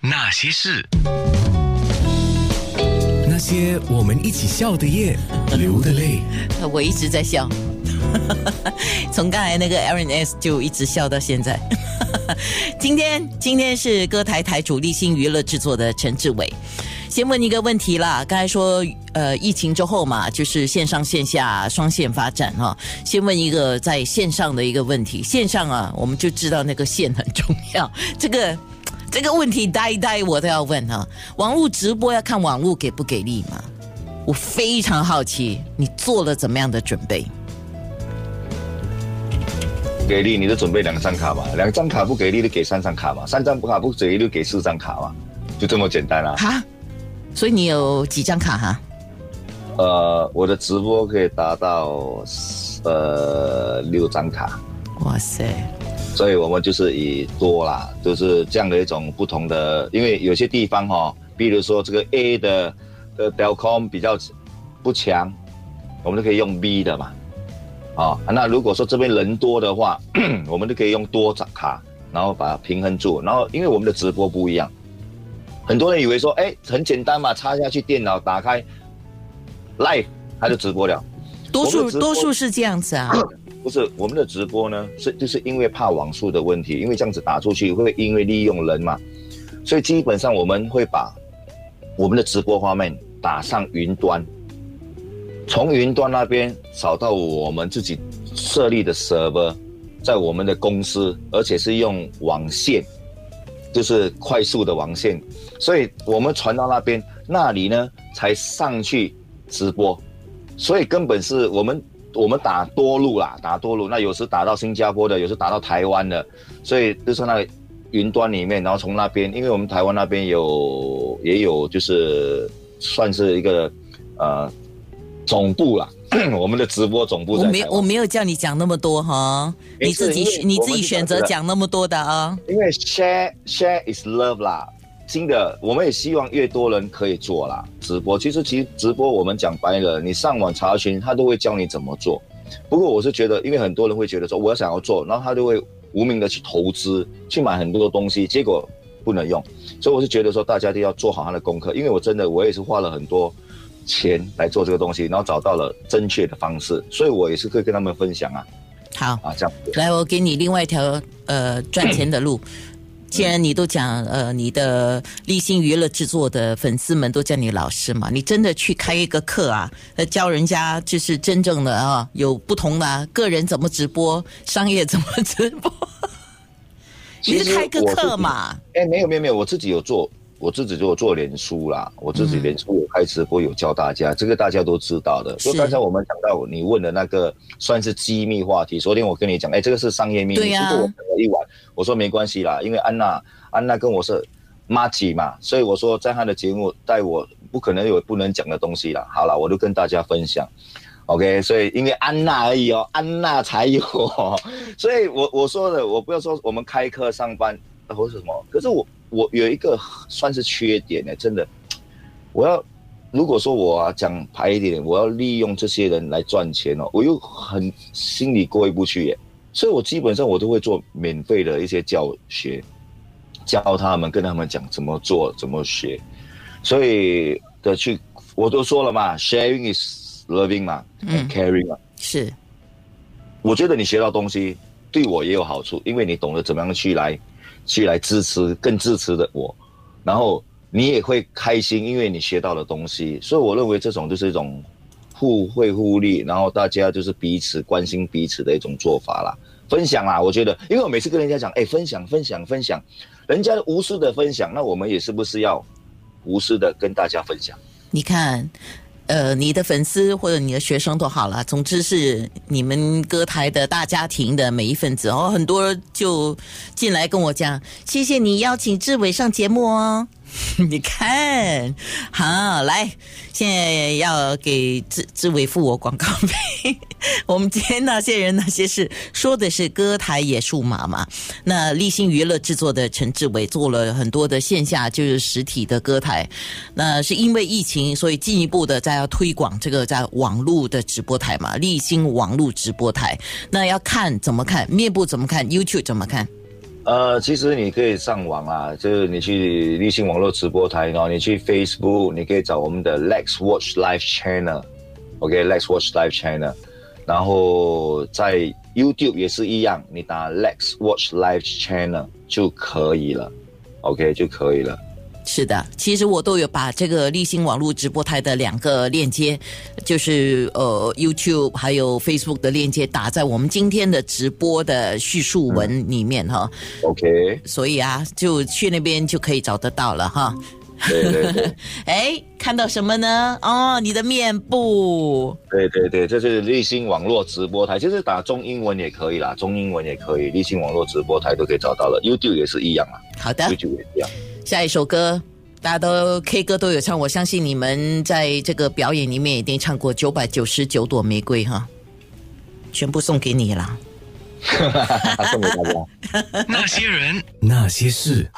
那些事，那些我们一起笑的夜，流的泪。我一直在笑，从刚才那个 Aaron S 就一直笑到现在。今天今天是歌台台主立新娱乐制作的陈志伟。先问一个问题啦，刚才说呃疫情之后嘛，就是线上线下双线发展哈。先问一个在线上的一个问题，线上啊，我们就知道那个线很重要，这个。这个问题呆呆我都要问哈，网络直播要看网络给不给力吗？我非常好奇，你做了怎么样的准备？给力，你就准备两张卡嘛，两张卡不给力就给三张卡嘛，三张卡不给力就给四张卡嘛，就这么简单啦。哈，所以你有几张卡哈？呃，我的直播可以达到呃六张卡。哇塞！所以我们就是以多啦，就是这样的一种不同的，因为有些地方哈，比如说这个 A 的的 Delcom 比较不强，我们就可以用 B 的嘛，啊，那如果说这边人多的话，我们就可以用多张卡，然后把它平衡住。然后因为我们的直播不一样，很多人以为说，哎，很简单嘛，插下去电脑打开 Live，它就直播了。多数多数是这样子啊。不是我们的直播呢，是就是因为怕网速的问题，因为这样子打出去会因为利用人嘛，所以基本上我们会把我们的直播画面打上云端，从云端那边扫到我们自己设立的 server，在我们的公司，而且是用网线，就是快速的网线，所以我们传到那边，那里呢才上去直播，所以根本是我们。我们打多路啦，打多路，那有时打到新加坡的，有时打到台湾的，所以就是那个云端里面，然后从那边，因为我们台湾那边有也有，就是算是一个呃总部啦，我们的直播总部。我没我没有叫你讲那么多哈，你自己你自己选择讲那么多的啊。因为 share share is love 啦。新的，我们也希望越多人可以做啦直播。其实，其实直播我们讲白了，你上网查询，他都会教你怎么做。不过，我是觉得，因为很多人会觉得说，我要想要做，然后他就会无名的去投资，去买很多的东西，结果不能用。所以，我是觉得说，大家都要做好他的功课。因为我真的，我也是花了很多钱来做这个东西，然后找到了正确的方式，所以我也是可以跟他们分享啊。好啊，这样来，我给你另外一条呃赚钱的路。既然你都讲，呃，你的立新娱乐制作的粉丝们都叫你老师嘛，你真的去开一个课啊，呃，教人家就是真正的啊，有不同的个人怎么直播，商业怎么直播，你是开个课嘛？哎，没有没有没有，我自己有做。我自己就做脸书啦，我自己脸书有开直播，有教大家，这个大家都知道的。所以刚才我们讲到你问的那个算是机密话题，昨天我跟你讲，哎，这个是商业秘密。对呀。一晚，我说没关系啦，因为安娜安娜跟我是妈吉嘛，所以我说在她的节目带我不可能有不能讲的东西啦。好了，我就跟大家分享，OK。所以因为安娜而已哦，安娜才有，所以我我说的，我不要说我们开课上班或者什么，可是我。我有一个算是缺点呢，真的，我要如果说我讲排一点，我要利用这些人来赚钱哦，我又很心里过意不去耶，所以我基本上我都会做免费的一些教学，教他们跟他们讲怎么做怎么学，所以的去我都说了嘛，sharing is loving 嘛，嗯，caring 嘛，是，我觉得你学到东西对我也有好处，因为你懂得怎么样去来。去来支持更支持的我，然后你也会开心，因为你学到了东西。所以我认为这种就是一种互惠互利，然后大家就是彼此关心彼此的一种做法啦。分享啦，我觉得，因为我每次跟人家讲，哎，分享分享分享，人家无私的分享，那我们也是不是要无私的跟大家分享？你看。呃，你的粉丝或者你的学生都好了，总之是你们歌台的大家庭的每一份子哦，很多就进来跟我讲，谢谢你邀请志伟上节目哦。你看，好来，现在要给志志伟付我广告费。我们今天那些人那些事，说的是歌台野数码嘛。那立新娱乐制作的陈志伟做了很多的线下就是实体的歌台。那是因为疫情，所以进一步的在要推广这个在网络的直播台嘛。立新网络直播台，那要看怎么看，面部怎么看，YouTube 怎么看。呃，其实你可以上网啊，就是你去立信网络直播台，然后你去 Facebook，你可以找我们的 Lex Watch Live Channel，OK，Lex Watch Live Channel，然后在 YouTube 也是一样，你打 Lex Watch Live Channel 就可以了，OK 就可以了。是的，其实我都有把这个立新网络直播台的两个链接，就是呃 YouTube 还有 Facebook 的链接打在我们今天的直播的叙述文里面哈。OK，所以啊，就去那边就可以找得到了哈。对对对 哎，看到什么呢？哦，你的面部。对对对，这是立新网络直播台，就是打中英文也可以啦，中英文也可以，立新网络直播台都可以找到了，YouTube 也是一样啊好的，，YouTube 也一样。下一首歌。大家都 K 歌都有唱，我相信你们在这个表演里面一定唱过《九百九十九朵玫瑰》哈，全部送给你啦。送给大家。那些人，那些事。